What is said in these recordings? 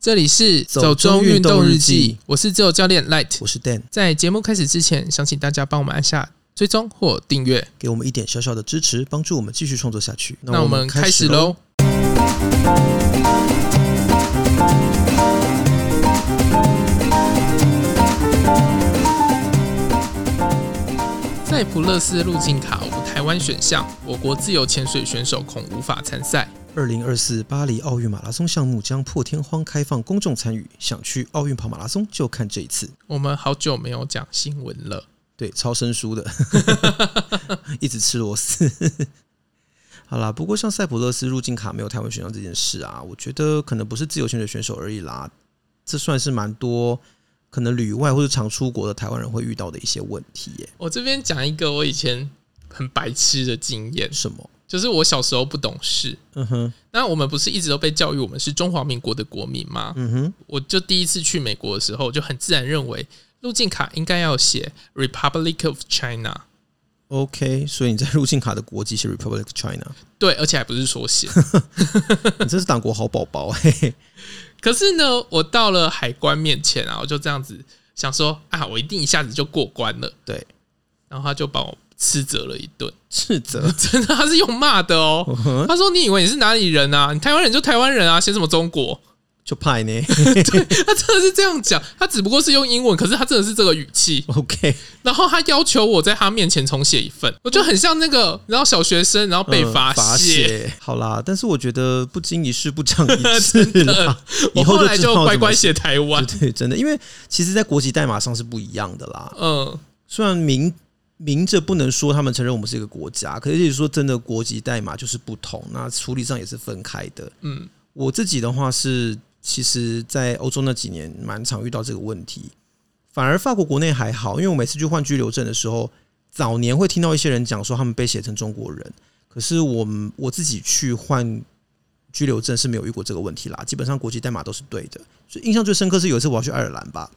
这里是走中运动日记，我是自由教练 Light，我是 Dan。在节目开始之前，想请大家帮我们按下追踪或订阅，给我们一点小小的支持，帮助我们继续创作下去。那我们开始喽！赛普勒斯入境卡无台湾选项，我国自由潜水选手恐无法参赛。二零二四巴黎奥运马拉松项目将破天荒开放公众参与，想去奥运跑马拉松就看这一次。我们好久没有讲新闻了，对，超生疏的，一直吃螺丝。好啦，不过像塞浦勒斯入境卡没有台湾选项这件事啊，我觉得可能不是自由潜水选手而已啦，这算是蛮多可能旅外或者常出国的台湾人会遇到的一些问题耶。我这边讲一个我以前很白痴的经验，什么？就是我小时候不懂事，嗯哼，那我们不是一直都被教育我们是中华民国的国民吗？嗯哼，我就第一次去美国的时候，就很自然认为入境卡应该要写 Republic of China。OK，所以你在入境卡的国籍是 Republic of China，对，而且还不是缩写。你真是党国好宝宝嘿。可是呢，我到了海关面前啊，我就这样子想说啊，我一定一下子就过关了。对，然后他就把我。斥责了一顿，斥责 真的，他是用骂的哦。他说：“你以为你是哪里人啊？你台湾人就台湾人啊，写什么中国就派呢？” 对，他真的是这样讲，他只不过是用英文，可是他真的是这个语气。OK，然后他要求我在他面前重写一份，我就很像那个，然后小学生，然后被罚写。好啦，但是我觉得不经一事不长一智啦。我后来就乖乖写台湾，对，真的，因为其实，在国籍代码上是不一样的啦。嗯，虽然名。明着不能说他们承认我们是一个国家，可是就是说真的，国籍代码就是不同，那处理上也是分开的。嗯，我自己的话是，其实，在欧洲那几年蛮常遇到这个问题，反而法国国内还好，因为我每次去换居留证的时候，早年会听到一些人讲说他们被写成中国人，可是我们我自己去换居留证是没有遇过这个问题啦，基本上国籍代码都是对的。所以印象最深刻是有一次我要去爱尔兰吧，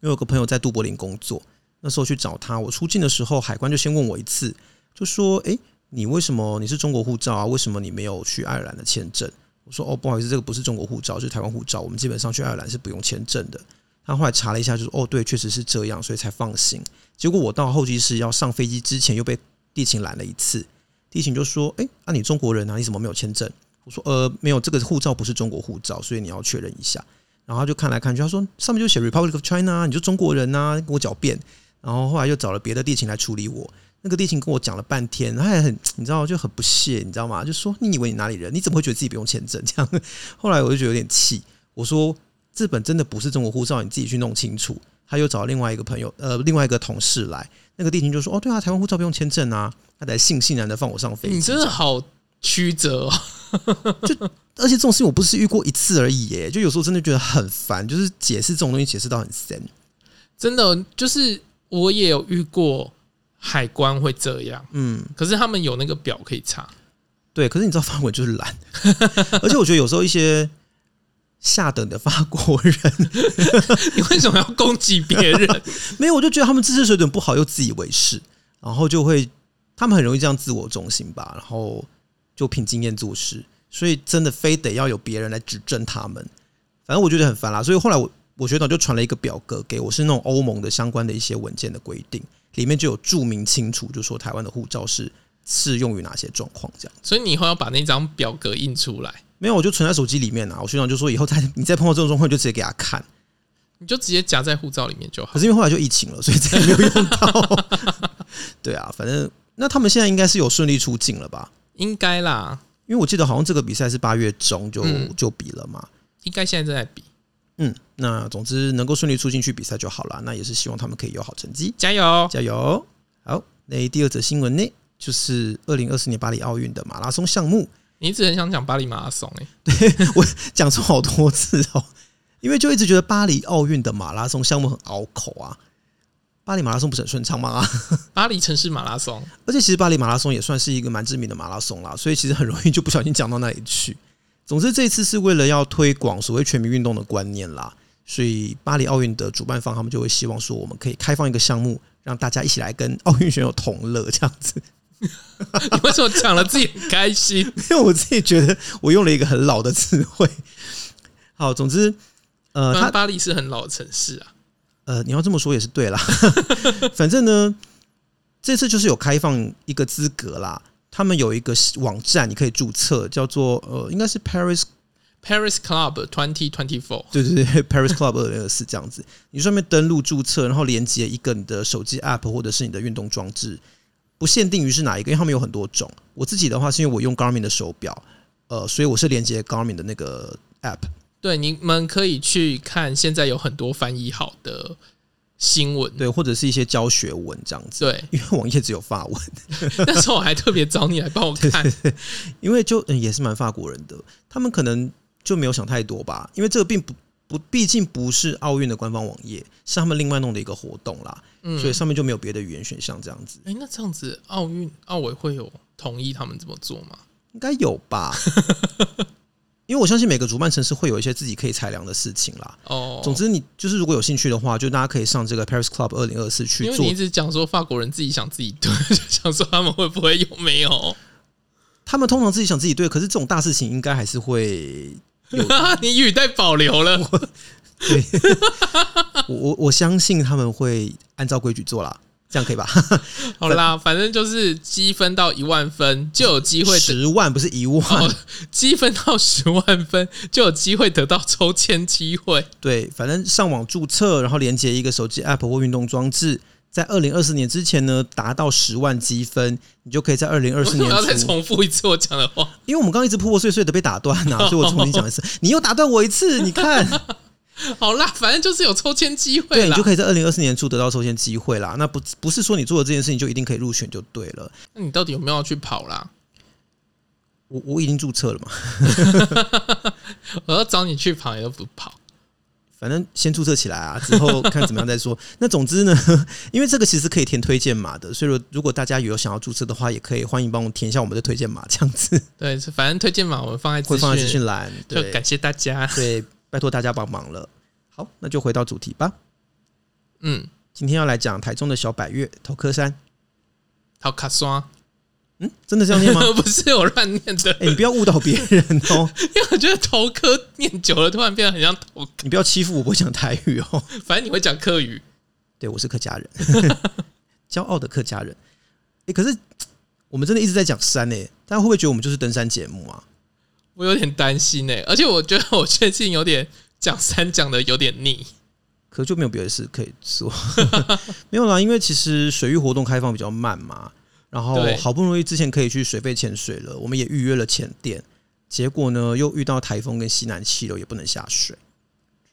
因为有个朋友在都柏林工作。那时候去找他，我出境的时候，海关就先问我一次，就说：“诶，你为什么你是中国护照啊？为什么你没有去爱尔兰的签证？”我说：“哦，不好意思，这个不是中国护照，是台湾护照。我们基本上去爱尔兰是不用签证的。”他后来查了一下，就说：“哦，对，确实是这样，所以才放行。”结果我到候机室要上飞机之前，又被地勤拦了一次。地勤就说：“诶，那你中国人啊？你怎么没有签证？”我说：“呃，没有，这个护照不是中国护照，所以你要确认一下。”然后他就看来看去，他说：“上面就写 Republic of China，你就中国人啊，跟我狡辩。”然后后来又找了别的地勤来处理我，那个地勤跟我讲了半天，他也很你知道就很不屑，你知道吗？就说你以为你哪里人？你怎么会觉得自己不用签证？这样，后来我就觉得有点气，我说这本真的不是中国护照，你自己去弄清楚。他又找另外一个朋友，呃，另外一个同事来，那个地勤就说：“哦，对啊，台湾护照不用签证啊。”他才悻悻然的放我上飞机。你真的好曲折哦，就而且这种事情我不是遇过一次而已耶，就有时候真的觉得很烦，就是解释这种东西解释到很深，真的就是。我也有遇过海关会这样，嗯，可是他们有那个表可以查，对，可是你知道法国就是懒，而且我觉得有时候一些下等的法国人，你为什么要攻击别人？没有，我就觉得他们知识水准不好又自以为是，然后就会他们很容易这样自我中心吧，然后就凭经验做事，所以真的非得要有别人来指正他们，反正我觉得很烦啦，所以后来我。我学长就传了一个表格给我，是那种欧盟的相关的一些文件的规定，里面就有注明清楚，就说台湾的护照是适用于哪些状况这样。所以你以后要把那张表格印出来？没有，我就存在手机里面啊。我学长就说以后再你再碰到这种状况，就直接给他看，你就直接夹在护照里面就好。可是因为后来就疫情了，所以再也没有用到。对啊，反正那他们现在应该是有顺利出境了吧？应该啦，因为我记得好像这个比赛是八月中就、嗯、就比了嘛，应该现在正在比。嗯，那总之能够顺利出进去比赛就好了。那也是希望他们可以有好成绩，加油加油！好，那第二则新闻呢，就是二零二四年巴黎奥运的马拉松项目。你一直很想讲巴黎马拉松哎、欸，对我讲错好多次哦，因为就一直觉得巴黎奥运的马拉松项目很拗口啊。巴黎马拉松不是很顺畅吗？巴黎城市马拉松，而且其实巴黎马拉松也算是一个蛮知名的马拉松啦，所以其实很容易就不小心讲到那里去。总之，这次是为了要推广所谓全民运动的观念啦，所以巴黎奥运的主办方他们就会希望说，我们可以开放一个项目，让大家一起来跟奥运选手同乐，这样子。你为什么讲了自己很开心？因为我自己觉得我用了一个很老的词汇。好，总之，呃，他巴黎是很老的城市啊。呃，你要这么说也是对啦。反正呢，这次就是有开放一个资格啦。他们有一个网站，你可以注册，叫做呃，应该是 Paris Paris Club Twenty Twenty Four。对对对，Paris Club 二零二四这样子。你上面登录注册，然后连接一个你的手机 App 或者是你的运动装置，不限定于是哪一个，因为他们有很多种。我自己的话是因为我用 Garmin 的手表，呃，所以我是连接 Garmin 的那个 App。对，你们可以去看，现在有很多翻译好的新闻，对，或者是一些教学文这样子。对，因为网页只有法文，那时候我还特别找你来帮我 看，因为就嗯也是蛮法国人的，他们可能就没有想太多吧，因为这个并不不，毕竟不是奥运的官方网页，是他们另外弄的一个活动啦，嗯，所以上面就没有别的语言选项这样子。哎，那这样子奥运奥委会有同意他们这么做吗？应该有吧。因为我相信每个主办城市会有一些自己可以裁量的事情啦。哦，总之你就是如果有兴趣的话，就大家可以上这个 Paris Club 二零二四去做。因为你一直讲说法国人自己想自己对，就想说他们会不会有没有？他们通常自己想自己对，可是这种大事情应该还是会有。你语带保留了。我对，我我我相信他们会按照规矩做啦。这样可以吧？好啦，反正就是积分到一万分就有机会，十万不是一万，积分到十万分就有机会得到抽签机会。对，反正上网注册，然后连接一个手机 App 或运动装置，在二零二四年之前呢，达到十万积分，你就可以在二零二四年。我要再重复一次我讲的话，因为我们刚刚一直破破碎碎的被打断啊，所以我重新讲一次。你又打断我一次，你看。好啦，反正就是有抽签机会，对，你就可以在二零二四年初得到抽签机会啦。那不不是说你做的这件事情就一定可以入选就对了。那你到底有没有要去跑啦？我我已经注册了嘛。我要找你去跑也都不跑，反正先注册起来啊，之后看怎么样再说。那总之呢，因为这个其实可以填推荐码的，所以说如果大家有想要注册的话，也可以欢迎帮我填一下我们的推荐码，这样子。对，反正推荐码我们放在会放在资讯栏，就感谢大家。对。拜托大家帮忙了，好，那就回到主题吧。嗯，今天要来讲台中的小百岳头科山，头卡山。嗯，真的这样念吗？不是我乱念的。哎、欸，你不要误导别人哦。因为我觉得头科念久了，突然变得很像头。你不要欺负我，不会讲台语哦。反正你会讲客语。对，我是客家人，骄傲的客家人。哎、欸，可是我们真的一直在讲山诶，大家会不会觉得我们就是登山节目啊？我有点担心哎、欸，而且我觉得我最近有点讲山讲的有点腻，可就没有别的事可以做，没有啦，因为其实水域活动开放比较慢嘛，然后好不容易之前可以去水肺潜水了，我们也预约了潜店，结果呢又遇到台风跟西南气流，也不能下水，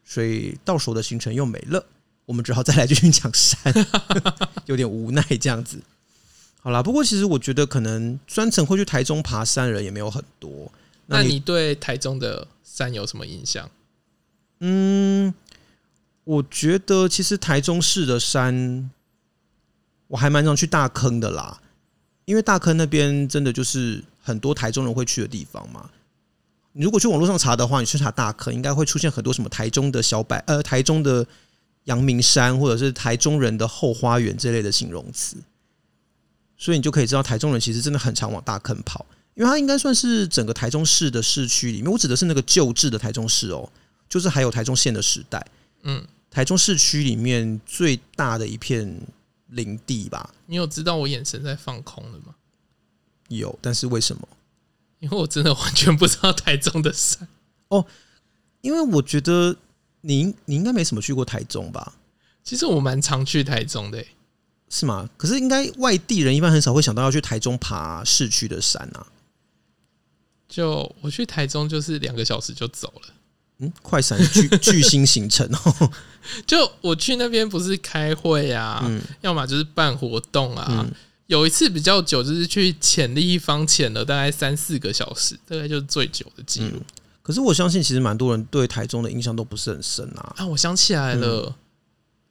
所以到时候的行程又没了，我们只好再来继续讲山，有点无奈这样子。好啦，不过其实我觉得可能专程会去台中爬山的人也没有很多。那你对台中的山有什么印象？嗯，我觉得其实台中市的山，我还蛮常去大坑的啦，因为大坑那边真的就是很多台中人会去的地方嘛。你如果去网络上查的话，你去查大坑，应该会出现很多什么台中的小百呃，台中的阳明山，或者是台中人的后花园这类的形容词，所以你就可以知道台中人其实真的很常往大坑跑。因为它应该算是整个台中市的市区里面，我指的是那个旧制的台中市哦，就是还有台中县的时代，嗯，台中市区里面最大的一片林地吧。你有知道我眼神在放空了吗？有，但是为什么？因为我真的完全不知道台中的山哦。因为我觉得你你应该没什么去过台中吧？其实我蛮常去台中的，是吗？可是应该外地人一般很少会想到要去台中爬市区的山啊。就我去台中就是两个小时就走了，嗯，快闪巨 巨星行程哦。就我去那边不是开会啊，嗯、要么就是办活动啊。嗯、有一次比较久，就是去潜立方潜了大概三四个小时，大概就是最久的记录、嗯。可是我相信，其实蛮多人对台中的印象都不是很深啊。啊，我想起来了，嗯、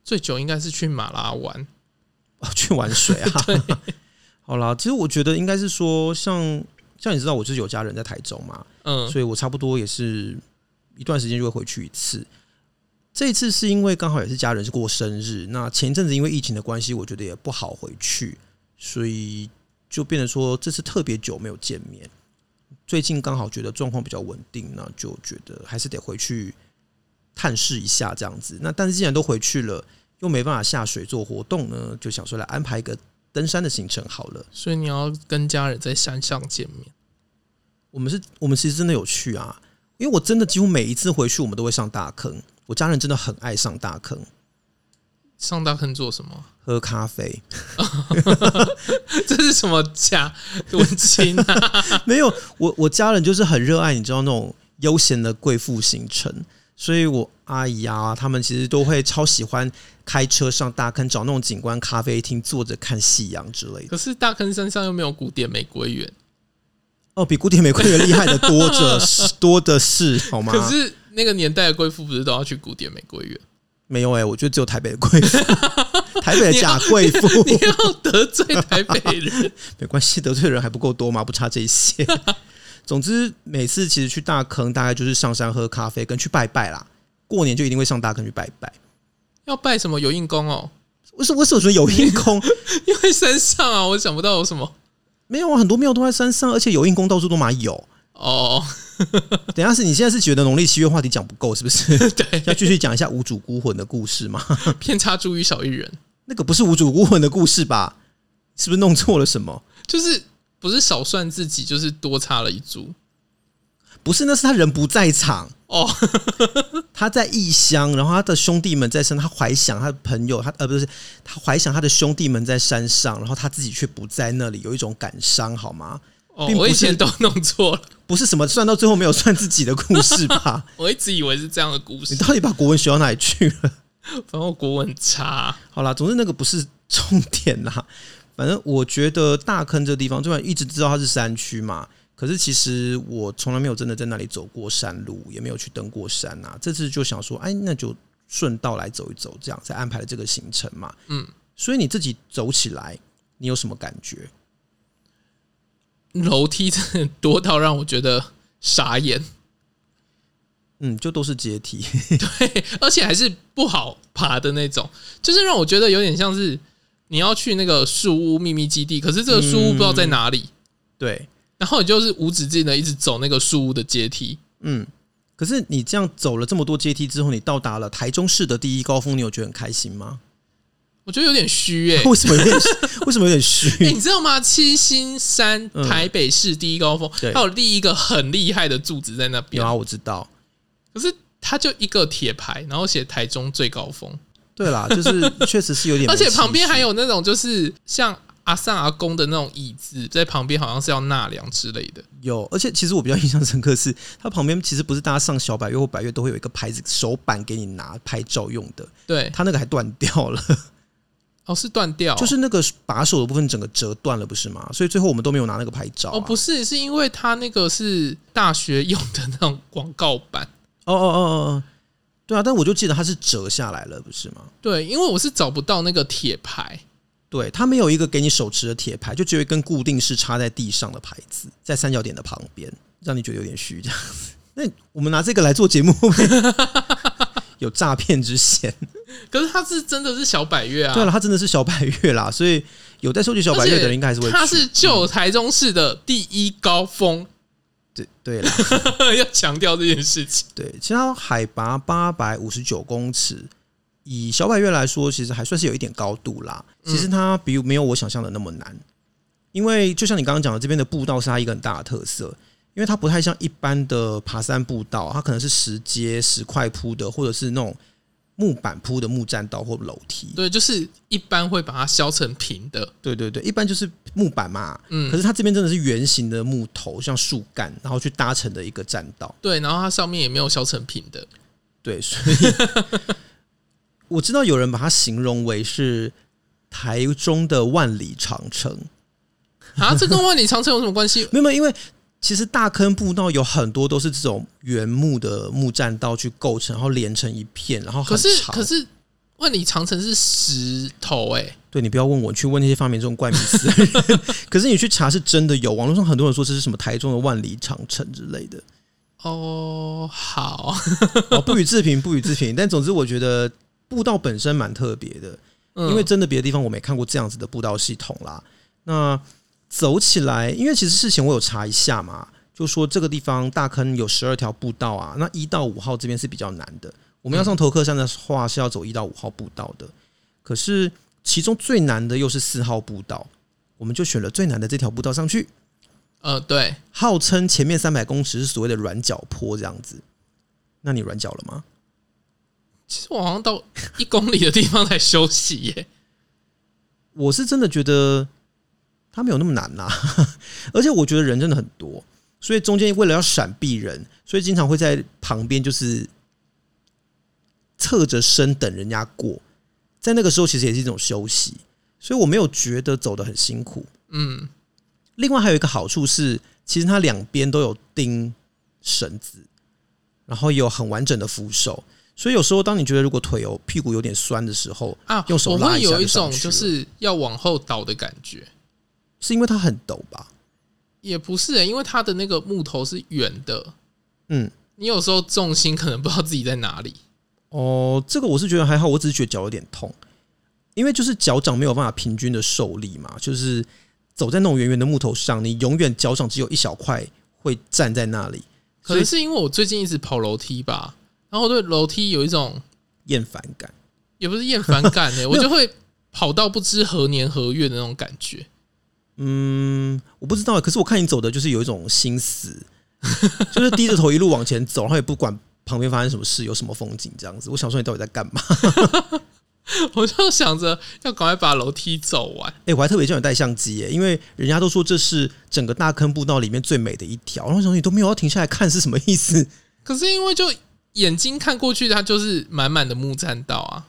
最久应该是去马拉湾，去玩水啊。对好啦，其实我觉得应该是说像。像你知道，我就是有家人在台中嘛，嗯，所以我差不多也是一段时间就会回去一次。这一次是因为刚好也是家人是过生日，那前一阵子因为疫情的关系，我觉得也不好回去，所以就变得说这次特别久没有见面。最近刚好觉得状况比较稳定，那就觉得还是得回去探视一下这样子。那但是既然都回去了，又没办法下水做活动呢，就想说来安排一个登山的行程好了。所以你要跟家人在山上见面。我们是，我们其实真的有去啊，因为我真的几乎每一次回去，我们都会上大坑。我家人真的很爱上大坑。上大坑做什么？喝咖啡。这是什么假温馨啊？没有，我我家人就是很热爱，你知道那种悠闲的贵妇行程，所以我阿姨啊，他们其实都会超喜欢开车上大坑，找那种景观咖啡厅，坐着看夕阳之类的。可是大坑山上又没有古典玫瑰园。哦，比古典玫瑰园厉害的多着，多的是，好吗？可是那个年代的贵妇不是都要去古典玫瑰园？没有哎、欸，我觉得只有台北的贵妇，台北的假贵妇。你要得罪台北人，没关系，得罪人还不够多吗？不差这些。总之，每次其实去大坑，大概就是上山喝咖啡，跟去拜拜啦。过年就一定会上大坑去拜拜。要拜什么有印功哦？为什么为什么说有印功？因为山上啊，我想不到有什么。没有啊，很多庙都在山上，而且有印功到处都嘛有哦。等一下是你现在是觉得农历七月话题讲不够是不是？对，要继续讲一下无主孤魂的故事吗？偏差茱萸少一人，那个不是无主孤魂的故事吧？是不是弄错了什么？就是不是少算自己，就是多插了一株。不是，那是他人不在场哦，他在异乡，然后他的兄弟们在山，他怀想他的朋友，他呃不是他怀想他的兄弟们在山上，然后他自己却不在那里，有一种感伤，好吗？哦，我以前都弄错了，不是什么算到最后没有算自己的故事吧？我一直以为是这样的故事。你到底把国文学到哪里去了？反正我国文很差。好啦，总之那个不是重点啦。反正我觉得大坑这个地方，虽然一直知道它是山区嘛。可是其实我从来没有真的在那里走过山路，也没有去登过山啊。这次就想说，哎，那就顺道来走一走，这样才安排了这个行程嘛。嗯，所以你自己走起来，你有什么感觉？楼梯真的多到让我觉得傻眼。嗯，就都是阶梯，对，而且还是不好爬的那种，就是让我觉得有点像是你要去那个树屋秘密基地，可是这个树屋不知道在哪里。嗯、对。然后你就是无止境的一直走那个树屋的阶梯，嗯，可是你这样走了这么多阶梯之后，你到达了台中市的第一高峰，你有觉得很开心吗？我觉得有点虚诶，为什么有点？为什么有点虚？欸，你知道吗？七星山台北市第一高峰，它有立一个很厉害的柱子在那边。有啊，我知道。可是它就一个铁牌，然后写台中最高峰。对啦，就是确实是有点，而且旁边还有那种就是像。阿桑阿公的那种椅子在旁边，好像是要纳凉之类的。有，而且其实我比较印象深刻是，它旁边其实不是大家上小百月或百月都会有一个牌子手板给你拿拍照用的。对，它那个还断掉了。哦，是断掉，就是那个把手的部分整个折断了，不是吗？所以最后我们都没有拿那个拍照啊。哦，不是，是因为它那个是大学用的那种广告板。哦哦哦哦，对啊，但我就记得它是折下来了，不是吗？对，因为我是找不到那个铁牌。对，它没有一个给你手持的铁牌，就只有一根固定式插在地上的牌子，在三角点的旁边，让你觉得有点虚这样子。那我们拿这个来做节目，有诈骗之嫌。可是它是真的是小百岳啊！对了，它真的是小百岳啦，所以有在收集小百岳的人应该还是会。它是旧台中市的第一高峰。对对了，要强调这件事情。对，其实它海拔八百五十九公尺。以小百岳来说，其实还算是有一点高度啦。其实它比没有我想象的那么难，因为就像你刚刚讲的，这边的步道是它一个很大的特色，因为它不太像一般的爬山步道，它可能是石阶、石块铺的，或者是那种木板铺的木栈道或楼梯。对，就是一般会把它削成平的。对对对，一般就是木板嘛。嗯。可是它这边真的是圆形的木头，像树干，然后去搭成的一个栈道。对，然后它上面也没有削成平的。对，所以。我知道有人把它形容为是台中的万里长城啊，这跟万里长城有什么关系？没有，因为其实大坑步道有很多都是这种原木的木栈道去构成，然后连成一片，然后。可是可是万里长城是石头哎、欸，对，你不要问我，去问那些发明这种怪名词。可是你去查是真的有，网络上很多人说这是什么台中的万里长城之类的。哦，好，哦，不予置评，不予置评。但总之，我觉得。步道本身蛮特别的，因为真的别的地方我没看过这样子的步道系统啦。那走起来，因为其实事前我有查一下嘛，就说这个地方大坑有十二条步道啊，那一到五号这边是比较难的。我们要上头客山的话是要走一到五号步道的，可是其中最难的又是四号步道，我们就选了最难的这条步道上去。呃，对，号称前面三百公尺是所谓的软脚坡这样子，那你软脚了吗？其实我好像到一公里的地方才休息耶。我是真的觉得它没有那么难呐、啊，而且我觉得人真的很多，所以中间为了要闪避人，所以经常会在旁边就是侧着身等人家过，在那个时候其实也是一种休息，所以我没有觉得走得很辛苦。嗯。另外还有一个好处是，其实它两边都有钉绳子，然后有很完整的扶手，所以有时候当你觉得如果腿有屁股有点酸的时候啊，用手拉一下有一种就是要往后倒的感觉，是因为它很陡吧？也不是、欸，因为它的那个木头是圆的，嗯，你有时候重心可能不知道自己在哪里。哦，这个我是觉得还好，我只是觉得脚有点痛，因为就是脚掌没有办法平均的受力嘛，就是。走在那种圆圆的木头上，你永远脚掌只有一小块会站在那里。可能是因为我最近一直跑楼梯吧，然后对楼梯有一种厌烦感，也不是厌烦感呢、欸，我就会跑到不知何年何月的那种感觉。嗯，我不知道，可是我看你走的就是有一种心思，就是低着头一路往前走，然后也不管旁边发生什么事，有什么风景这样子。我想说，你到底在干嘛？我就想着要赶快把楼梯走完。哎、欸，我还特别叫你带相机耶，因为人家都说这是整个大坑步道里面最美的一条。然后说你都没有要停下来看是什么意思？可是因为就眼睛看过去，它就是满满的木栈道啊，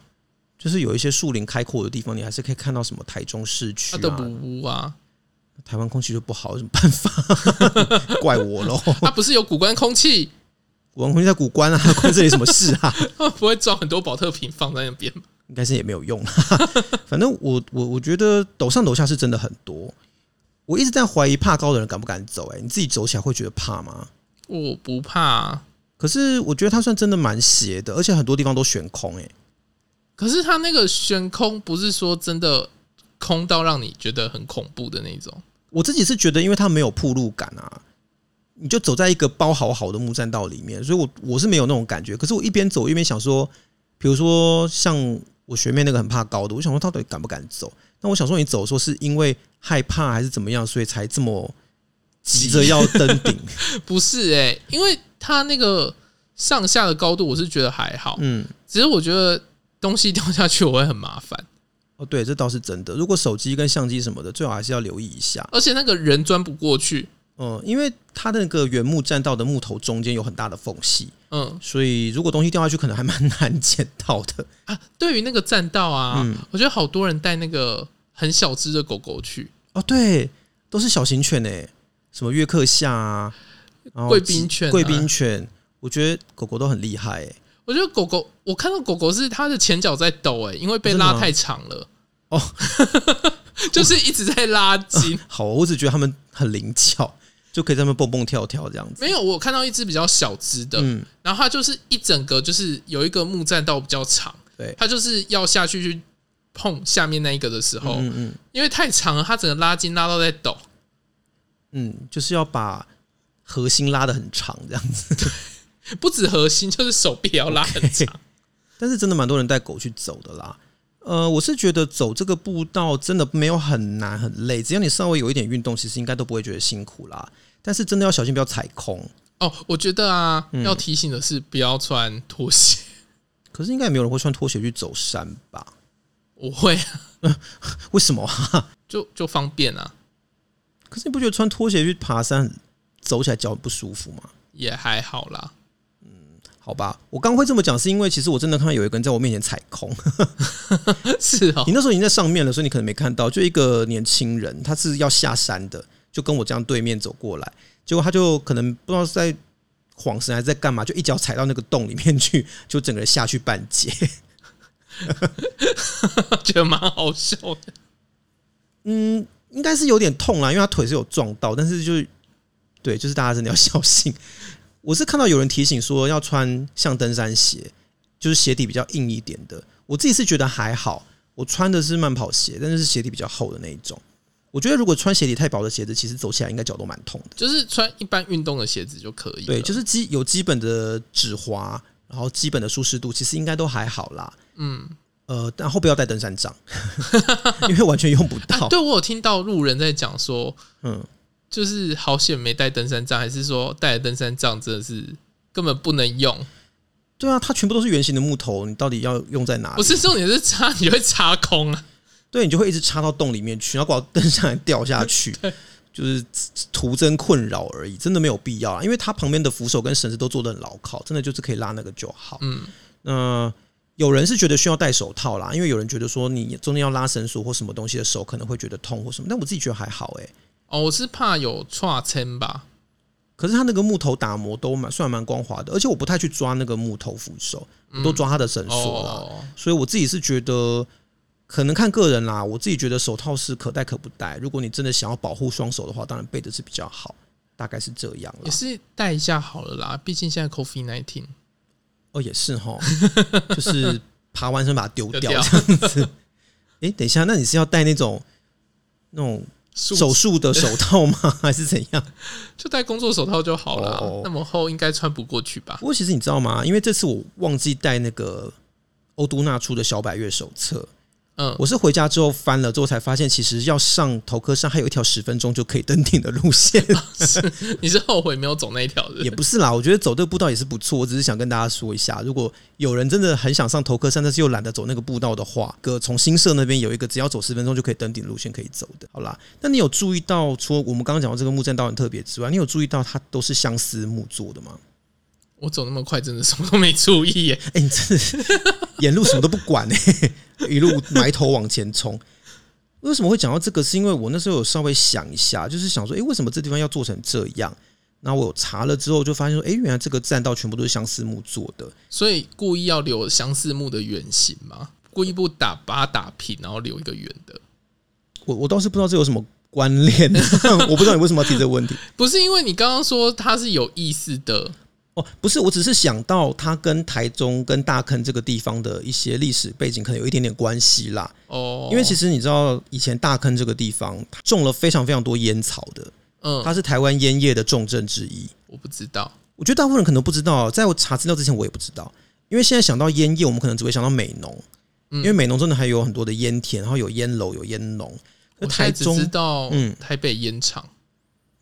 就是有一些树林开阔的地方，你还是可以看到什么台中市区啊。都不啊，台湾空气就不好，有什么办法？怪我喽。它不是有古关空气？古关空气在古关啊，关这里什么事啊？不会装很多保特瓶放在那边吗？应该是也没有用，反正我我我觉得抖上抖下是真的很多。我一直在怀疑怕高的人敢不敢走？哎，你自己走起来会觉得怕吗？我不怕，可是我觉得它算真的蛮斜的，而且很多地方都悬空。哎，可是它那个悬空不是说真的空到让你觉得很恐怖的那种。我自己是觉得，因为它没有铺路感啊，你就走在一个包好好的木栈道里面，所以我我是没有那种感觉。可是我一边走一边想说，比如说像。我学妹那个很怕高的，我想说她到底敢不敢走？那我想说你走的时候是因为害怕还是怎么样，所以才这么急着要登顶？不是哎、欸，因为它那个上下的高度，我是觉得还好。嗯，只是我觉得东西掉下去我会很麻烦。哦，对，这倒是真的。如果手机跟相机什么的，最好还是要留意一下。而且那个人钻不过去。嗯，因为它那个原木栈道的木头中间有很大的缝隙，嗯，所以如果东西掉下去，可能还蛮 难捡到的啊。对于那个栈道啊，嗯，我觉得好多人带那个很小只的狗狗去哦，对，都是小型犬诶，什么约克夏啊，贵宾犬，贵宾犬，我觉得狗狗都很厉害诶。我觉得狗狗，我看到狗狗是它的前脚在抖哎，因为被拉太长了。哦，就是一直在拉筋。好，我只觉得它们很灵巧。就可以在那边蹦蹦跳跳这样子。没有，我看到一只比较小只的，嗯，然后它就是一整个就是有一个木栈道比较长，对，它就是要下去去碰下面那一个的时候，嗯嗯，因为太长了，它整个拉筋拉到在抖，嗯，就是要把核心拉的很长这样子，不止核心，就是手臂也要拉很长。Okay, 但是真的蛮多人带狗去走的啦，呃，我是觉得走这个步道真的没有很难很累，只要你稍微有一点运动，其实应该都不会觉得辛苦啦。但是真的要小心，不要踩空哦。我觉得啊，要提醒的是不要穿拖鞋。可是应该也没有人会穿拖鞋去走山吧？我会啊，为什么啊？就就方便啊。可是你不觉得穿拖鞋去爬山走起来脚不舒服吗？也还好啦。嗯，好吧。我刚会这么讲，是因为其实我真的看到有一个人在我面前踩空。是哦，你那时候已经在上面了，所以你可能没看到。就一个年轻人，他是要下山的。就跟我这样对面走过来，结果他就可能不知道是在晃神还是在干嘛，就一脚踩到那个洞里面去，就整个人下去半截，觉得蛮好笑的。嗯，应该是有点痛啦，因为他腿是有撞到，但是就是对，就是大家真的要小心。我是看到有人提醒说要穿像登山鞋，就是鞋底比较硬一点的。我自己是觉得还好，我穿的是慢跑鞋，但是是鞋底比较厚的那一种。我觉得如果穿鞋底太薄的鞋子，其实走起来应该脚都蛮痛的。就是穿一般运动的鞋子就可以。对，就是基有基本的止滑然后基本的舒适度其实应该都还好啦。嗯，呃，然后不要带登山杖，因为完全用不到。啊、对，我有听到路人在讲说，嗯，就是好险没带登山杖，还是说带了登山杖真的是根本不能用？对啊，它全部都是圆形的木头，你到底要用在哪里？不是重点是插，你会插空啊？对，你就会一直插到洞里面去，然后把登上来掉下去，对就是徒增困扰而已，真的没有必要啊！因为它旁边的扶手跟绳子都做的很牢靠，真的就是可以拉那个就好。嗯，那、呃、有人是觉得需要戴手套啦，因为有人觉得说你中间要拉绳索或什么东西的手可能会觉得痛或什么，但我自己觉得还好哎、欸。哦，我是怕有串撑吧。可是它那个木头打磨都蛮算蛮光滑的，而且我不太去抓那个木头扶手，我都抓它的绳索了，嗯哦、所以我自己是觉得可能看个人啦。我自己觉得手套是可戴可不戴，如果你真的想要保护双手的话，当然备的是比较好，大概是这样。也是戴一下好了啦，毕竟现在 COVID-19。哦，也是哈，就是爬完山把它丢掉这样子。哎、欸，等一下，那你是要戴那种那种？手术的手套吗？还是怎样？就戴工作手套就好了。哦、那么厚应该穿不过去吧？不过其实你知道吗？因为这次我忘记带那个欧都纳出的小百月手册。嗯，我是回家之后翻了之后才发现，其实要上头科山还有一条十分钟就可以登顶的路线。是，你是后悔没有走那一条的？也不是啦，我觉得走这个步道也是不错。我只是想跟大家说一下，如果有人真的很想上头科山，但是又懒得走那个步道的话，哥从新社那边有一个只要走十分钟就可以登顶路线可以走的。好啦，那你有注意到，除了我们刚刚讲到这个木栈道很特别之外，你有注意到它都是相思木做的吗？我走那么快，真的什么都没注意耶！哎、欸，你真的是沿路什么都不管哎，一路埋头往前冲。为什么会讲到这个？是因为我那时候有稍微想一下，就是想说，哎、欸，为什么这地方要做成这样？那我查了之后，就发现说，哎、欸，原来这个栈道全部都是相思木做的，所以故意要留相思木的圆形吗？故意不打，把它打平，然后留一个圆的。我我倒是不知道这有什么关联，我不知道你为什么要提这个问题。不是因为你刚刚说它是有意思的。哦，不是，我只是想到它跟台中跟大坑这个地方的一些历史背景可能有一点点关系啦。哦，因为其实你知道，以前大坑这个地方种了非常非常多烟草的，嗯，它是台湾烟叶的重镇之一。我不知道，我觉得大部分人可能不知道，在我查资料之前我也不知道，因为现在想到烟叶，我们可能只会想到美浓，因为美浓真的还有很多的烟田，然后有烟楼有烟农。那台中知道，嗯，台北烟厂。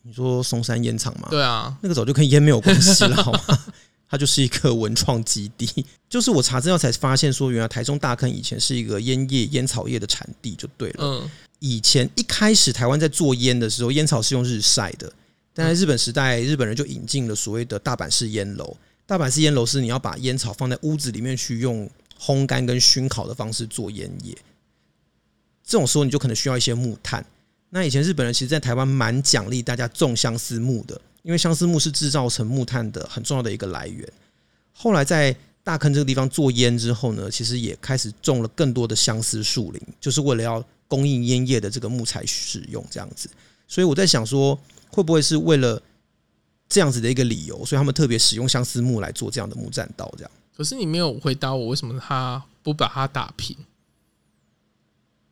你说松山烟厂吗？对啊，那个早就跟烟没有关系了，好吗？它就是一个文创基地。就是我查资料才发现，说原来台中大坑以前是一个烟叶、烟草叶的产地，就对了。嗯，以前一开始台湾在做烟的时候，烟草是用日晒的，但在日本时代，日本人就引进了所谓的大阪式烟楼。大阪式烟楼是你要把烟草放在屋子里面去用烘干跟熏烤的方式做烟叶，这种时候你就可能需要一些木炭。那以前日本人其实，在台湾蛮奖励大家种相思木的，因为相思木是制造成木炭的很重要的一个来源。后来在大坑这个地方做烟之后呢，其实也开始种了更多的相思树林，就是为了要供应烟叶的这个木材使用这样子。所以我在想说，会不会是为了这样子的一个理由，所以他们特别使用相思木来做这样的木栈道？这样。可是你没有回答我，为什么他不把它打平？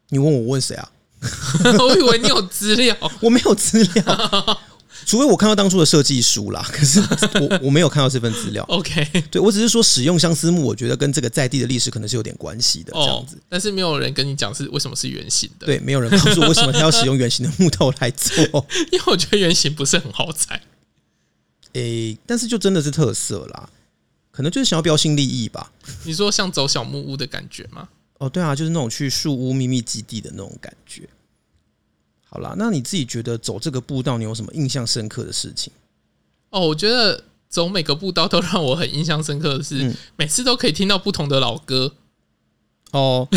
你问我问谁啊？我以为你有资料，我没有资料，除非我看到当初的设计书啦。可是我我没有看到这份资料。OK，对，我只是说使用相思木，我觉得跟这个在地的历史可能是有点关系的。这样子，但是没有人跟你讲是为什么是圆形的。对，没有人告诉我为什么他要使用圆形的木头来做，因为我觉得圆形不是很好踩。诶，但是就真的是特色啦，可能就是想要标新立异吧。你说像走小木屋的感觉吗？哦，对啊，就是那种去树屋秘密基地的那种感觉。好啦，那你自己觉得走这个步道，你有什么印象深刻的事情？哦，我觉得走每个步道都让我很印象深刻的是，嗯、每次都可以听到不同的老歌。哦，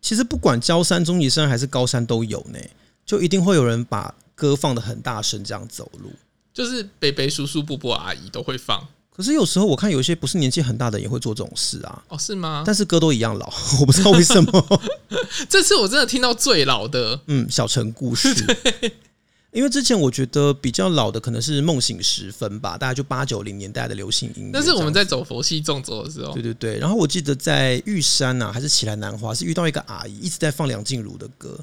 其实不管郊山、中级山还是高山都有呢，就一定会有人把歌放的很大声，这样走路，就是北北叔叔、伯伯阿姨都会放。可是有时候我看有一些不是年纪很大的也会做这种事啊。哦，是吗？但是歌都一样老，我不知道为什么。这次我真的听到最老的，嗯，小城故事。因为之前我觉得比较老的可能是梦醒时分吧，大概就八九零年代的流行音乐。但是我们在走佛系纵走的时候，对对对。然后我记得在玉山呐、啊，还是起来南华，是遇到一个阿姨一直在放梁静茹的歌，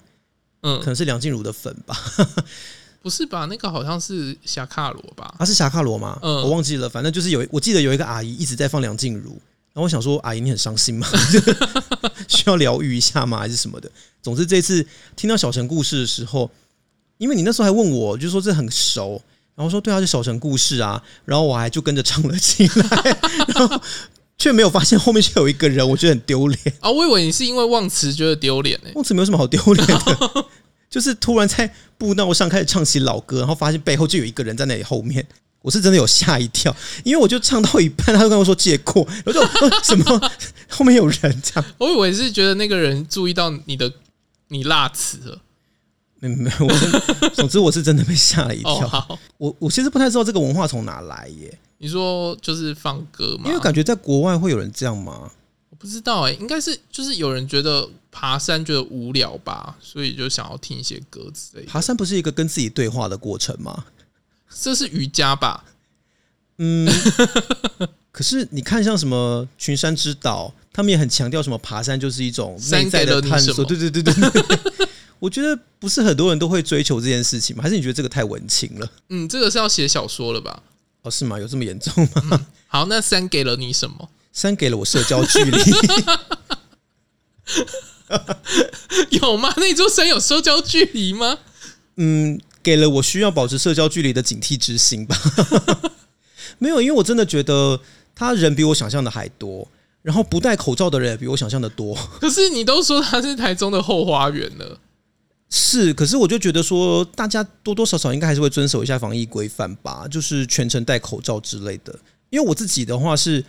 嗯，可能是梁静茹的粉吧。不是吧？那个好像是霞卡罗吧？啊，是霞卡罗吗？嗯，我忘记了。反正就是有，我记得有一个阿姨一直在放梁静茹，然后我想说，阿姨你很伤心吗？需要疗愈一下吗？还是什么的？总之这次听到小城故事的时候，因为你那时候还问我，就说这很熟，然后说对啊，是小城故事啊，然后我还就跟着唱了起来，然后却没有发现后面就有一个人，我觉得很丢脸 啊！我以为你是因为忘词觉得丢脸呢？忘词没有什么好丢脸的。就是突然在步道上开始唱起老歌，然后发现背后就有一个人在那里后面，我是真的有吓一跳，因为我就唱到一半，他就跟我说借过，我就什么后面有人这样，我以为是觉得那个人注意到你的你落词了，没没有，我总之我是真的被吓了一跳。哦、我我其实不太知道这个文化从哪来耶？你说就是放歌吗？因为感觉在国外会有人这样吗？我不知道哎，应该是就是有人觉得。爬山觉得无聊吧，所以就想要听一些歌之类的。爬山不是一个跟自己对话的过程吗？这是瑜伽吧？嗯。可是你看，像什么群山之岛，他们也很强调什么爬山就是一种内在的探索。对对对对对。我觉得不是很多人都会追求这件事情吗？还是你觉得这个太文青了？嗯，这个是要写小说了吧？哦，是吗？有这么严重吗？嗯，好，那山给了你什么？山给了我社交距离。有吗？那座山有社交距离吗？嗯，给了我需要保持社交距离的警惕之心吧。没有，因为我真的觉得他人比我想象的还多，然后不戴口罩的人也比我想象的多。可是你都说他是台中的后花园了，是。可是我就觉得说，大家多多少少应该还是会遵守一下防疫规范吧，就是全程戴口罩之类的。因为我自己的话是。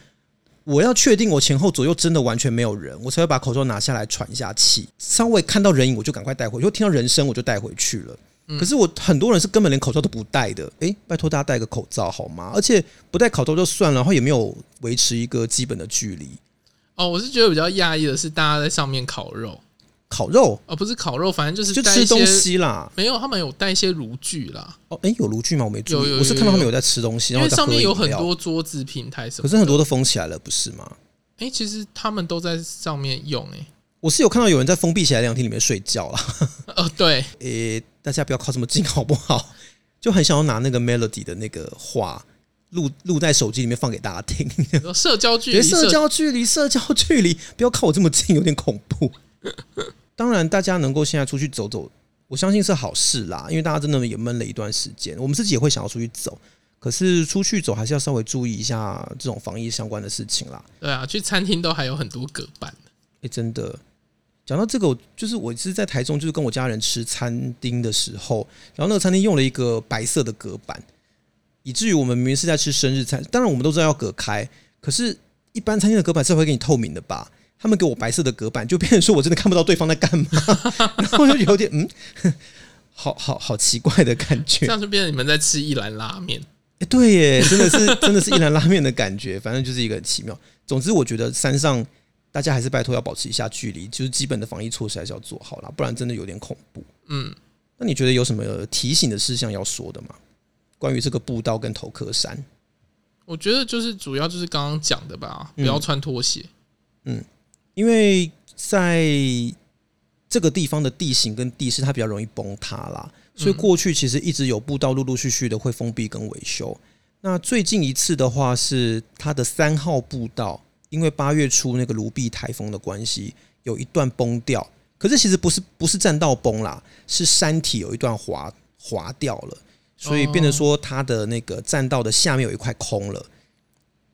我要确定我前后左右真的完全没有人，我才会把口罩拿下来喘一下气。稍微看到人影，我就赶快带回去；又听到人声，我就带回去了。可是我很多人是根本连口罩都不戴的。诶，拜托大家戴个口罩好吗？而且不戴口罩就算了，然后也没有维持一个基本的距离。哦，我是觉得比较讶异的是，大家在上面烤肉。烤肉？哦，不是烤肉，反正就是就吃东西啦。没有，他们有带一些炉具啦。哦，诶，有炉具吗？我没注意。我是看到他们有在吃东西，因为上面有很多桌子、平台什么。可是很多都封起来了，不是吗？哎、欸，其实他们都在上面用哎、欸，我是有看到有人在封闭起来凉亭里面睡觉了。哦，对，诶、欸，大家不要靠这么近好不好？就很想要拿那个 Melody 的那个话录录在手机里面放给大家听。社交距离，社交距离，社交距离，不要靠我这么近，有点恐怖。当然，大家能够现在出去走走，我相信是好事啦，因为大家真的也闷了一段时间，我们自己也会想要出去走。可是出去走还是要稍微注意一下这种防疫相关的事情啦。对啊，去餐厅都还有很多隔板。哎，真的，讲到这个，就是我是在台中，就是跟我家人吃餐厅的时候，然后那个餐厅用了一个白色的隔板，以至于我们明明是在吃生日餐，当然我们都知道要隔开，可是，一般餐厅的隔板是会给你透明的吧？他们给我白色的隔板，就变成说我真的看不到对方在干嘛，然后就有点嗯，好好好奇怪的感觉，这样就变成你们在吃一兰拉面。哎，对耶，真的是，真的是一兰拉面的感觉。反正就是一个很奇妙。总之，我觉得山上大家还是拜托要保持一下距离，就是基本的防疫措施还是要做好啦，不然真的有点恐怖。嗯，那你觉得有什么提醒的事项要说的吗？关于这个步道跟头壳山，我觉得就是主要就是刚刚讲的吧，不要穿拖鞋。嗯，嗯，因为在这个地方的地形跟地势，它比较容易崩塌啦。所以过去其实一直有步道陆陆续续的会封闭跟维修。那最近一次的话是它的三号步道，因为八月初那个卢碧台风的关系，有一段崩掉。可是其实不是不是栈道崩啦，是山体有一段滑滑掉了，所以变得说它的那个栈道的下面有一块空了。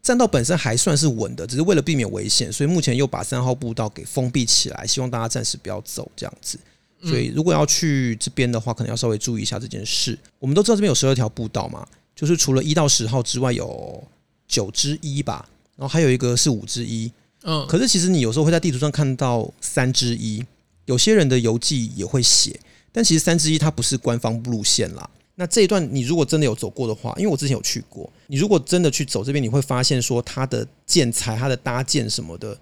栈道本身还算是稳的，只是为了避免危险，所以目前又把三号步道给封闭起来，希望大家暂时不要走这样子。所以，如果要去这边的话，可能要稍微注意一下这件事。我们都知道这边有十二条步道嘛，就是除了一到十号之外，有九之一吧，然后还有一个是五之一。嗯，可是其实你有时候会在地图上看到三之一，有些人的游记也会写，但其实三之一它不是官方路线啦。那这一段你如果真的有走过的话，因为我之前有去过，你如果真的去走这边，你会发现说它的建材、它的搭建什么的，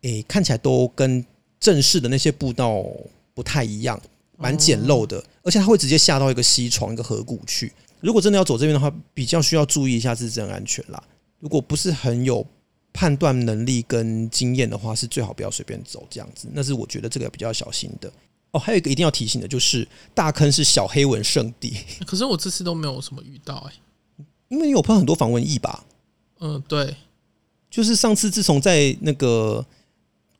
诶，看起来都跟正式的那些步道。不太一样，蛮简陋的，而且它会直接下到一个溪床、一个河谷去。如果真的要走这边的话，比较需要注意一下自身安全啦。如果不是很有判断能力跟经验的话，是最好不要随便走这样子。那是我觉得这个比较小心的。哦，还有一个一定要提醒的就是，大坑是小黑蚊圣地。可是我这次都没有什么遇到哎、欸，因为你有喷很多防蚊液吧？嗯，对，就是上次自从在那个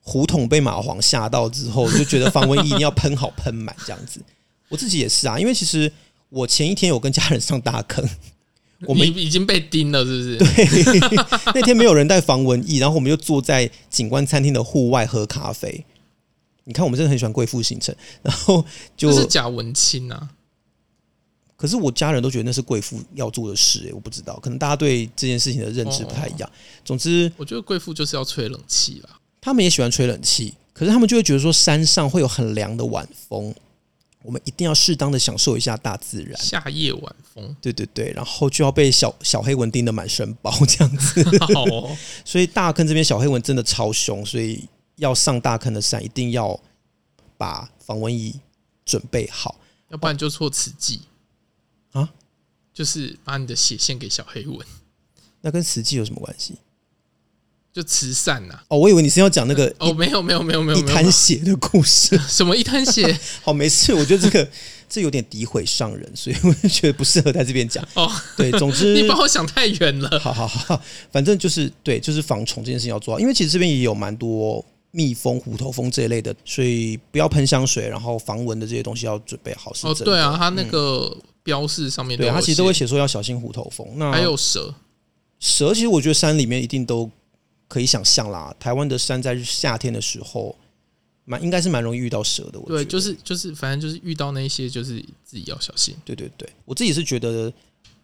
胡同被蚂蟥吓到之后，就觉得防蚊液一定要喷好喷满这样子。我自己也是啊，因为其实我前一天有跟家人上大坑，我们已经被叮了，是不是？对，那天没有人带防蚊液，然后我们就坐在景观餐厅的户外喝咖啡。你看，我们真的很喜欢贵妇行程，然后就是假文青啊。可是我家人都觉得那是贵妇要做的事，哎，我不知道，可能大家对这件事情的认知不太一样。总之，我觉得贵妇就是要吹冷气啦。他们也喜欢吹冷气，可是他们就会觉得说山上会有很凉的晚风，我们一定要适当的享受一下大自然。夏夜晚风，对对对，然后就要被小小黑蚊叮得满身包 这样子。好哦，所以大坑这边小黑蚊真的超凶，所以。要上大坑的山，一定要把防蚊衣准备好，要不然就错慈济啊！就是把你的血献给小黑蚊，那跟慈济有什么关系？就慈善呐！哦，我以为你是要讲那个哦，没有没有没有没有一滩血的故事，什么一滩血？好，没事，我觉得这个这有点诋毁上人，所以我就觉得不适合在这边讲。哦，对，总之 你把我想太远了。好好好，反正就是对，就是防虫这件事情要做好，因为其实这边也有蛮多。蜜蜂、虎头蜂这一类的，所以不要喷香水，然后防蚊的这些东西要准备好。是哦，对啊，它那个标示上面、嗯，对，它其实都会写说要小心虎头蜂。那还有蛇，蛇其实我觉得山里面一定都可以想象啦。台湾的山在夏天的时候，蛮应该是蛮容易遇到蛇的。我对，就是就是，反正就是遇到那些，就是自己要小心。对对对，我自己是觉得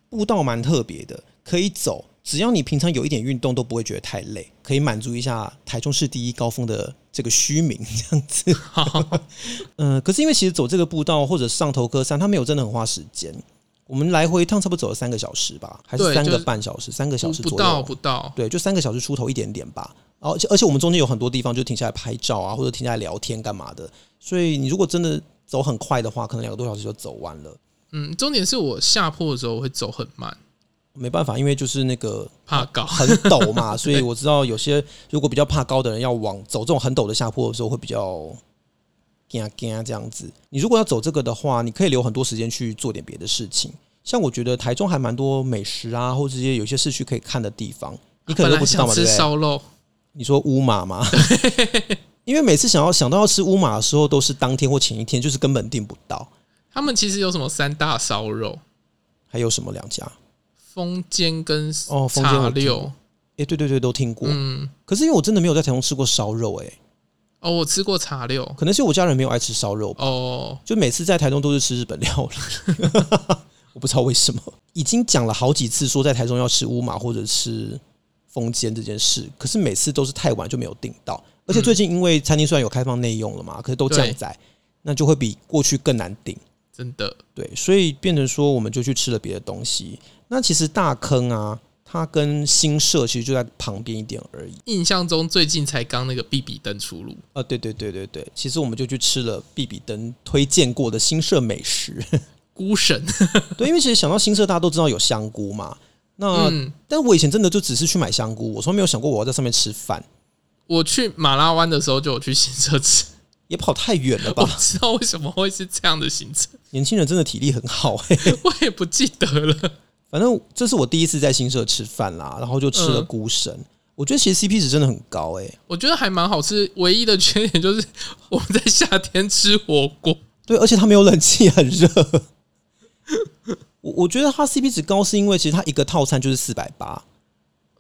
步道蛮特别的，可以走。只要你平常有一点运动，都不会觉得太累，可以满足一下台中市第一高峰的这个虚名这样子。嗯、呃，可是因为其实走这个步道或者上头科山，它没有真的很花时间。我们来回一趟差不多走了三个小时吧，还是三个半小时？三个小时左右，不到不到。对，就三个小时出头一点点吧。而且而且我们中间有很多地方就停下来拍照啊，或者停下来聊天干嘛的。所以你如果真的走很快的话，可能两个多小时就走完了。嗯，重点是我下坡的时候会走很慢。没办法，因为就是那个怕高很陡嘛，所以我知道有些如果比较怕高的人要往走这种很陡的下坡的时候会比较惊惊这样子。你如果要走这个的话，你可以留很多时间去做点别的事情。像我觉得台中还蛮多美食啊，或者这些有些市区可以看的地方，你可能都不知道嘛，对不对？吃烧肉，你说乌马吗？因为每次想要想到要吃乌马的时候，都是当天或前一天，就是根本订不到。他们其实有什么三大烧肉，还有什么两家？风间跟哦，茶六，哎，对对对，都听过。嗯，可是因为我真的没有在台中吃过烧肉，哎，哦，我吃过茶六，可能是我家人没有爱吃烧肉哦，就每次在台中都是吃日本料理，我不知道为什么。已经讲了好几次说在台中要吃乌马或者吃风间这件事，可是每次都是太晚就没有订到。而且最近因为餐厅虽然有开放内用了嘛，可是都降载，那就会比过去更难订。真的，对，所以变成说我们就去吃了别的东西。那其实大坑啊，它跟新社其实就在旁边一点而已。印象中最近才刚那个必比登出炉啊，对对对对对，其实我们就去吃了必比登推荐过的新社美食菇神。对，因为其实想到新社，大家都知道有香菇嘛。那，嗯、但我以前真的就只是去买香菇，我从来没有想过我要在上面吃饭。我去马拉湾的时候就有去新社吃，也跑太远了吧？我知道为什么会是这样的行程。年轻人真的体力很好哎、欸，我也不记得了。反正这是我第一次在新社吃饭啦，然后就吃了孤神。嗯、我觉得其实 CP 值真的很高诶、欸，我觉得还蛮好吃，唯一的缺点就是我们在夏天吃火锅，对，而且它没有冷气，很热。我我觉得它 CP 值高是因为其实它一个套餐就是四百八，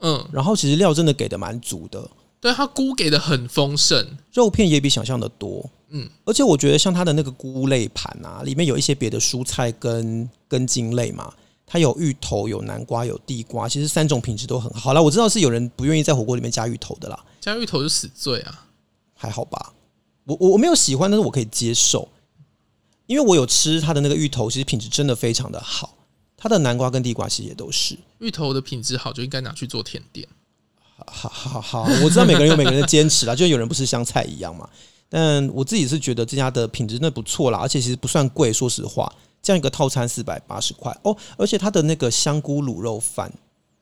嗯，然后其实料真的给的蛮足的，对，它菇给的很丰盛，肉片也比想象的多，嗯，而且我觉得像它的那个菇类盘啊，里面有一些别的蔬菜跟根茎类嘛。它有芋头，有南瓜，有地瓜，其实三种品质都很好。好了，我知道是有人不愿意在火锅里面加芋头的啦，加芋头就死罪啊，还好吧？我我我没有喜欢，但是我可以接受，因为我有吃它的那个芋头，其实品质真的非常的好。它的南瓜跟地瓜其实也都是芋头的品质好，就应该拿去做甜点。好好好，我知道每个人有每个人的坚持啦，就有人不吃香菜一样嘛。但我自己是觉得这家的品质真的不错啦，而且其实不算贵，说实话。这样一个套餐四百八十块哦，而且它的那个香菇卤肉饭，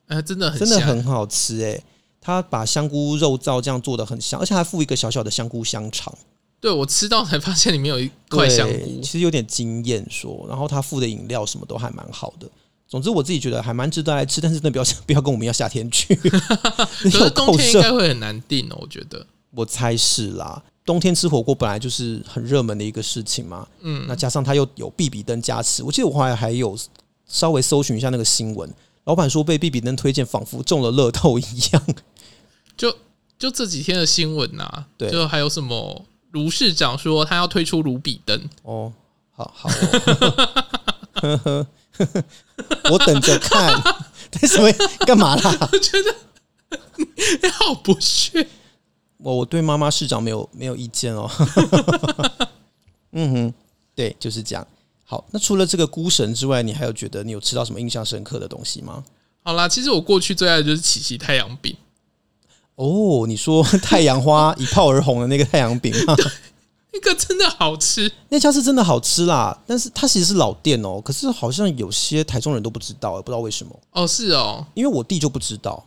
哎，真的很真的很好吃哎！他把香菇肉燥这样做的很香，而且还附一个小小的香菇香肠。对，我吃到才发现里面有一块香菇，其实有点惊艳说。然后他附的饮料什么都还蛮好的。总之我自己觉得还蛮值得来吃，但是真的不要 不要跟我们要夏天去，可是冬天应该会很难定哦。我觉得，我猜是啦。冬天吃火锅本来就是很热门的一个事情嘛，嗯，那加上它又有必比登加持，我记得我后来还有稍微搜寻一下那个新闻，老板说被必比登推荐，仿佛中了乐透一样。就就这几天的新闻呐、啊，对，就还有什么卢市长说他要推出卢比登。哦，好好、哦，我等着看，为什么干嘛啦？我觉得你 好不屑。我我对妈妈市长没有没有意见哦，嗯哼，对，就是这样。好，那除了这个孤神之外，你还有觉得你有吃到什么印象深刻的东西吗？好啦，其实我过去最爱的就是琪琪太阳饼。哦，你说太阳花一炮而红的那个太阳饼吗？那个真的好吃，那家是真的好吃啦。但是它其实是老店哦，可是好像有些台中人都不知道，不知道为什么。哦，是哦，因为我弟就不知道。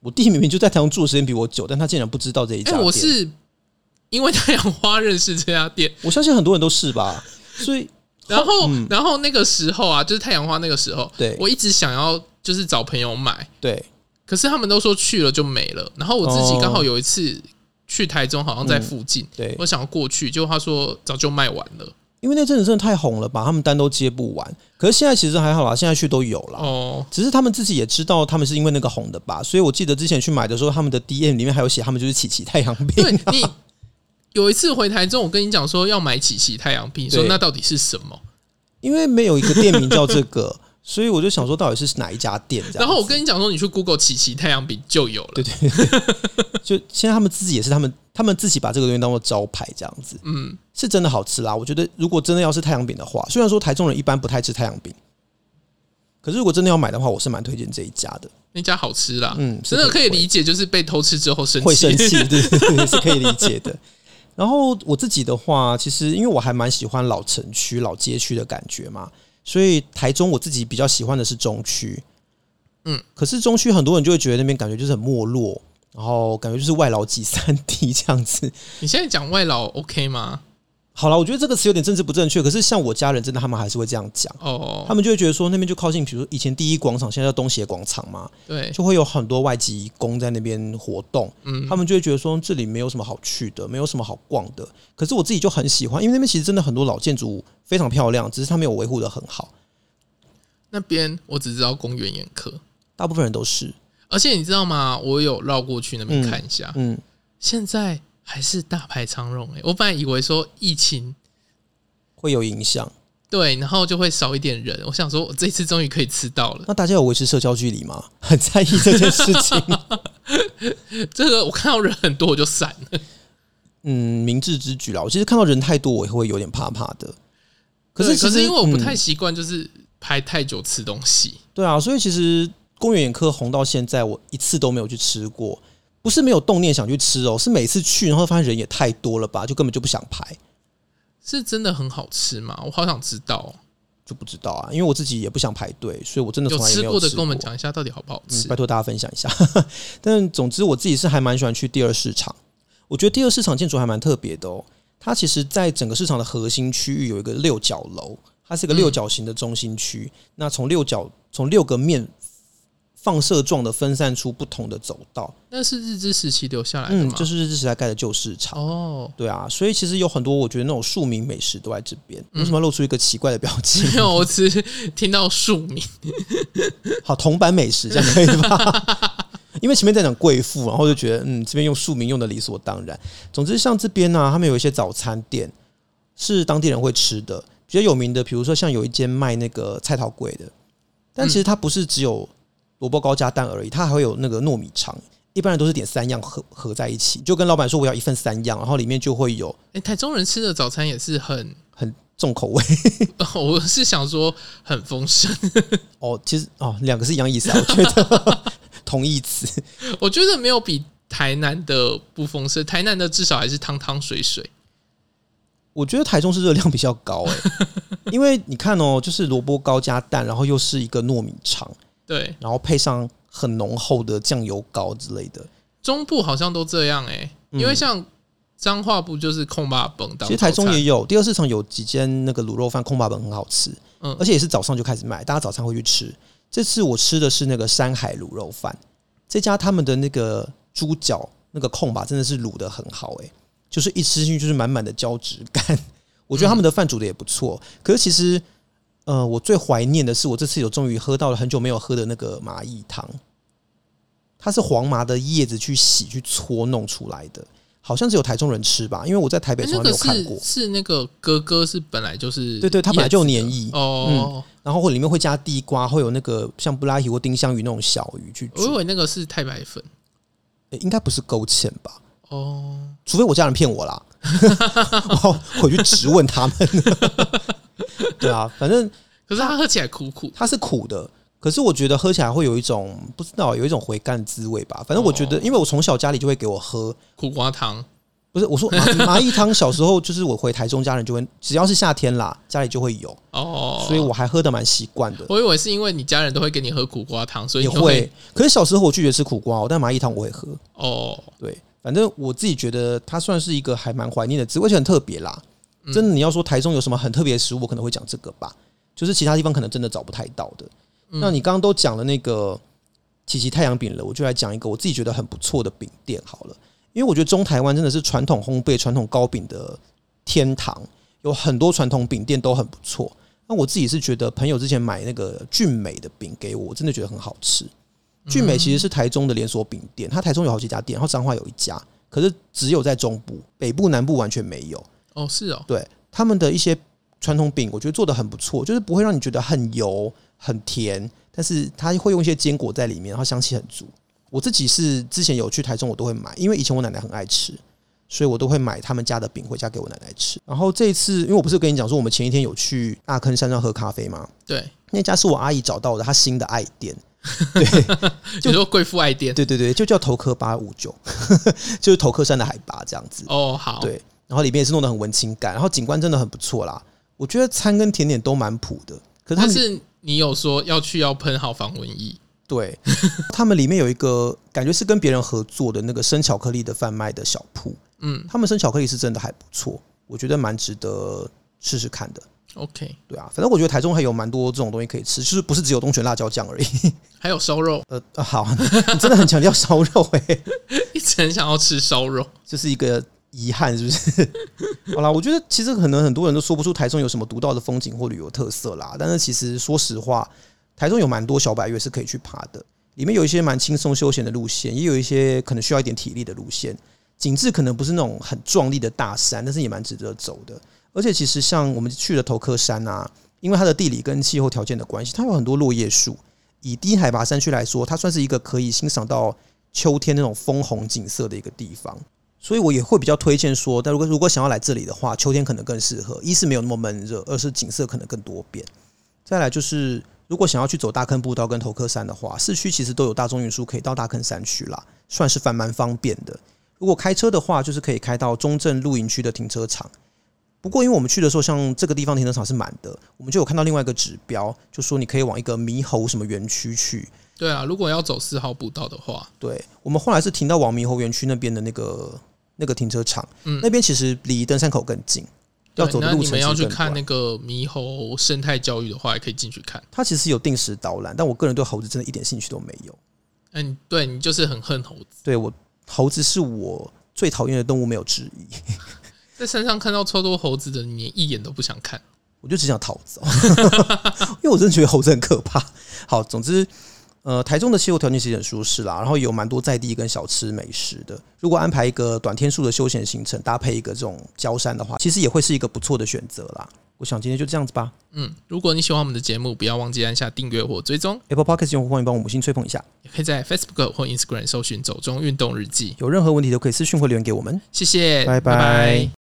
我弟明明就在台中住的时间比我久，但他竟然不知道这一家店。我是因为太阳花认识这家店，我相信很多人都是吧。所以，然后，嗯、然后那个时候啊，就是太阳花那个时候，对我一直想要就是找朋友买，对，可是他们都说去了就没了。然后我自己刚好有一次去台中，好像在附近，嗯、对我想要过去，结果他说早就卖完了。因为那阵子真的太红了，吧他们单都接不完。可是现在其实还好啦，现在去都有了。哦，只是他们自己也知道，他们是因为那个红的吧？所以我记得之前去买的时候，他们的 DM 里面还有写，他们就是琪琪太阳饼。对，你有一次回台中，我跟你讲说要买琪琪太阳饼，说那到底是什么？因为没有一个店名叫这个，所以我就想说到底是哪一家店？然后我跟你讲说，你去 Google 琪琪太阳饼就有了。对对對，就现在他们自己也是他们。他们自己把这个东西当做招牌，这样子，嗯，是真的好吃啦。我觉得，如果真的要是太阳饼的话，虽然说台中人一般不太吃太阳饼，可是如果真的要买的话，我是蛮推荐这一家的。那家好吃啦，嗯，真的可以理解，就是被偷吃之后生气，会生气，对，是可以理解的。然后我自己的话，其实因为我还蛮喜欢老城区、老街区的感觉嘛，所以台中我自己比较喜欢的是中区，嗯，可是中区很多人就会觉得那边感觉就是很没落。然后感觉就是外劳挤三地这样子。你现在讲外劳 OK 吗？好了，我觉得这个词有点政治不正确。可是像我家人真的，他们还是会这样讲。哦，他们就会觉得说那边就靠近，比如说以前第一广场，现在叫东协广场嘛。对，就会有很多外籍工在那边活动。嗯，他们就会觉得说这里没有什么好去的，没有什么好逛的。可是我自己就很喜欢，因为那边其实真的很多老建筑物非常漂亮，只是他没有维护的很好。那边我只知道公园眼科，大部分人都是。而且你知道吗？我有绕过去那边看一下，嗯，嗯，现在还是大排长龙哎！我本来以为说疫情会有影响，对，然后就会少一点人。我想说，我这次终于可以吃到了。那大家有维持社交距离吗？很在意这件事情。这个我看到人很多，我就闪了。嗯，明智之举啦。我其实看到人太多，我也会有点怕怕的。可是，可是因为我不太习惯，就是排太久吃东西。嗯，对啊，所以其实。公园眼科红到现在，我一次都没有去吃过。不是没有动念想去吃哦，是每次去然后发现人也太多了吧，就根本就不想排。是真的很好吃吗？我好想知道，就不知道啊，因为我自己也不想排队，所以我真的从来没有吃过。有吃过的跟我们讲一下，到底好不好吃？嗯，拜托大家分享一下。但总之，我自己是还蛮喜欢去第二市场。我觉得第二市场建筑还蛮特别的哦。它其实在整个市场的核心区域有一个六角楼，它是一个六角形的中心区。嗯。那从六角，从六个面。放射状的分散出不同的走道，那是日治时期留下来的吗？嗯，就是日治时代盖的旧市场。哦，对啊，所以其实有很多我觉得那种庶民美食都在这边。为什么要露出一个奇怪的表情？没有，我只是听到庶民。好，铜板美食这样可以吧？因为前面在讲贵妇，然后就觉得嗯，这边用庶民用的理所当然。总之，像这边呢、啊，他们有一些早餐店是当地人会吃的，比较有名的，比如说像有一间卖那个菜桃粿的，但其实它不是只有。萝卜糕加蛋而已，它还会有那个糯米肠。一般人都是点三样合合在一起，就跟老板说我要一份三样，然后里面就会有。哎，台中人吃的早餐也是很很重口味。我是想说很丰盛。哦，其实哦，两个是一样意思啊，我觉得 同义词。我觉得没有比台南的不丰盛，台南的至少还是汤汤水水。我觉得台中是热量比较高哎，因为你看哦，就是萝卜糕加蛋，然后又是一个糯米肠。对，然后配上很浓厚的酱油膏之类的，中部好像都这样哎、欸，因为像彰化不就是空霸本？其实台中也有，第二市场有几间那个卤肉饭空霸本很好吃，嗯，而且也是早上就开始卖，大家早餐会去吃。这次我吃的是那个山海卤肉饭，这家他们的那个猪脚那个空霸真的是卤的很好，欸，就是一吃进去就是满满的胶质感。我觉得他们的饭煮的也不错，可是其实，呃，我最怀念的是我这次有终于喝到了很久没有喝的那个麻薏汤，它是黄麻的叶子去洗去搓弄出来的。好像是有台中人吃吧，因为我在台北从来没有看过。是那个哥哥是本来就是对对，它本来就有黏液哦、嗯，然后或里面会加地瓜，会有那个像布拉提或丁香鱼那种小鱼去煮。我以为那个是太白粉，欸、应该不是勾芡吧？哦，除非我家人骗我啦，我回去质问他们。对啊，反正可是它喝起来苦苦，它是苦的。可是我觉得喝起来会有一种不知道有一种回甘滋味吧。反正我觉得，因为我从小家里就会给我喝苦瓜汤，不是我说麻麻薏汤。小时候就是我回台中，家人就会只要是夏天啦，家里就会有哦，所以我还喝的蛮习惯的。我以为是因为你家人都会给你喝苦瓜汤，所以你会。可是小时候我拒绝吃苦瓜，但麻薏汤我会喝哦。对，反正我自己觉得它算是一个还蛮怀念的滋味，而且很特别啦。真的，你要说台中有什么很特别的食物，我可能会讲这个吧，就是其他地方可能真的找不太到的。那你刚刚都讲了那个琪琪太阳饼了，我就来讲一个我自己觉得很不错的饼店好了。因为我觉得中台湾真的是传统烘焙、传统糕饼的天堂，有很多传统饼店都很不错。那我自己是觉得，朋友之前买那个俊美的饼给我，我真的觉得很好吃。俊美其实是台中的连锁饼店，它台中有好几家店，然后彰化有一家，可是只有在中部、北部、南部完全没有。哦，是哦，对，他们的一些传统饼，我觉得做的很不错，就是不会让你觉得很油。很甜，但是它会用一些坚果在里面，然后香气很足。我自己是之前有去台中，我都会买，因为以前我奶奶很爱吃，所以我都会买他们家的饼回家给我奶奶吃。然后这一次，因为我不是跟你讲说，我们前一天有去大坑山上喝咖啡吗？对，那家是我阿姨找到的，她新的爱店。对，就说贵妇爱店。对对对，就叫头科八五九，就是头科山的海拔这样子。哦，好。对，然后里面也是弄得很文青感，然后景观真的很不错啦。我觉得餐跟甜点都蛮普的，可是它是。你有说要去要喷好防蚊液？对，他们里面有一个感觉是跟别人合作的那个生巧克力的贩卖的小铺，嗯，他们生巧克力是真的还不错，我觉得蛮值得试试看的。OK，对啊，反正我觉得台中还有蛮多这种东西可以吃，就是不是只有东泉辣椒酱而已，还有烧肉。呃，好，你真的很强调烧肉哎、欸，一直很想要吃烧肉，这是一个。遗憾是不是？好啦，我觉得其实可能很多人都说不出台中有什么独到的风景或旅游特色啦。但是其实说实话，台中有蛮多小百岳是可以去爬的，里面有一些蛮轻松休闲的路线，也有一些可能需要一点体力的路线。景致可能不是那种很壮丽的大山，但是也蛮值得走的。而且其实像我们去的头壳山啊，因为它的地理跟气候条件的关系，它有很多落叶树。以低海拔山区来说，它算是一个可以欣赏到秋天那种枫红景色的一个地方。所以我也会比较推荐说，但如果如果想要来这里的话，秋天可能更适合。一是没有那么闷热，二是景色可能更多变。再来就是，如果想要去走大坑步道跟头壳山的话，市区其实都有大众运输可以到大坑山区啦，算是蛮蛮方便的。如果开车的话，就是可以开到中正露营区的停车场。不过因为我们去的时候，像这个地方停车场是满的，我们就有看到另外一个指标，就说你可以往一个猕猴什么园区去。对啊，如果要走四号步道的话，对，我们后来是停到往猕猴园区那边的那个。那个停车场，嗯，那边其实离登山口更近，要走的路程要去看那个猕猴生态教育的话，也可以进去看。它其实有定时导览，但我个人对猴子真的一点兴趣都没有。嗯，对你就是很恨猴子。对我，猴子是我最讨厌的动物，没有之一。在山上看到超多猴子的，你连一眼都不想看，我就只想逃走，因为我真的觉得猴子很可怕。好，总之。呃，台中的气候条件其实很舒适啦，然后有蛮多在地跟小吃美食的。如果安排一个短天数的休闲行程，搭配一个这种郊山的话，其实也会是一个不错的选择啦。我想今天就这样子吧。嗯，如果你喜欢我们的节目，不要忘记按下订阅或追踪。Apple Podcast 用户欢迎帮我们五星吹捧一下，也可以在 Facebook 或 Instagram 搜寻“走中运动日记”。有任何问题都可以私讯或留言给我们。谢谢，拜拜。拜拜。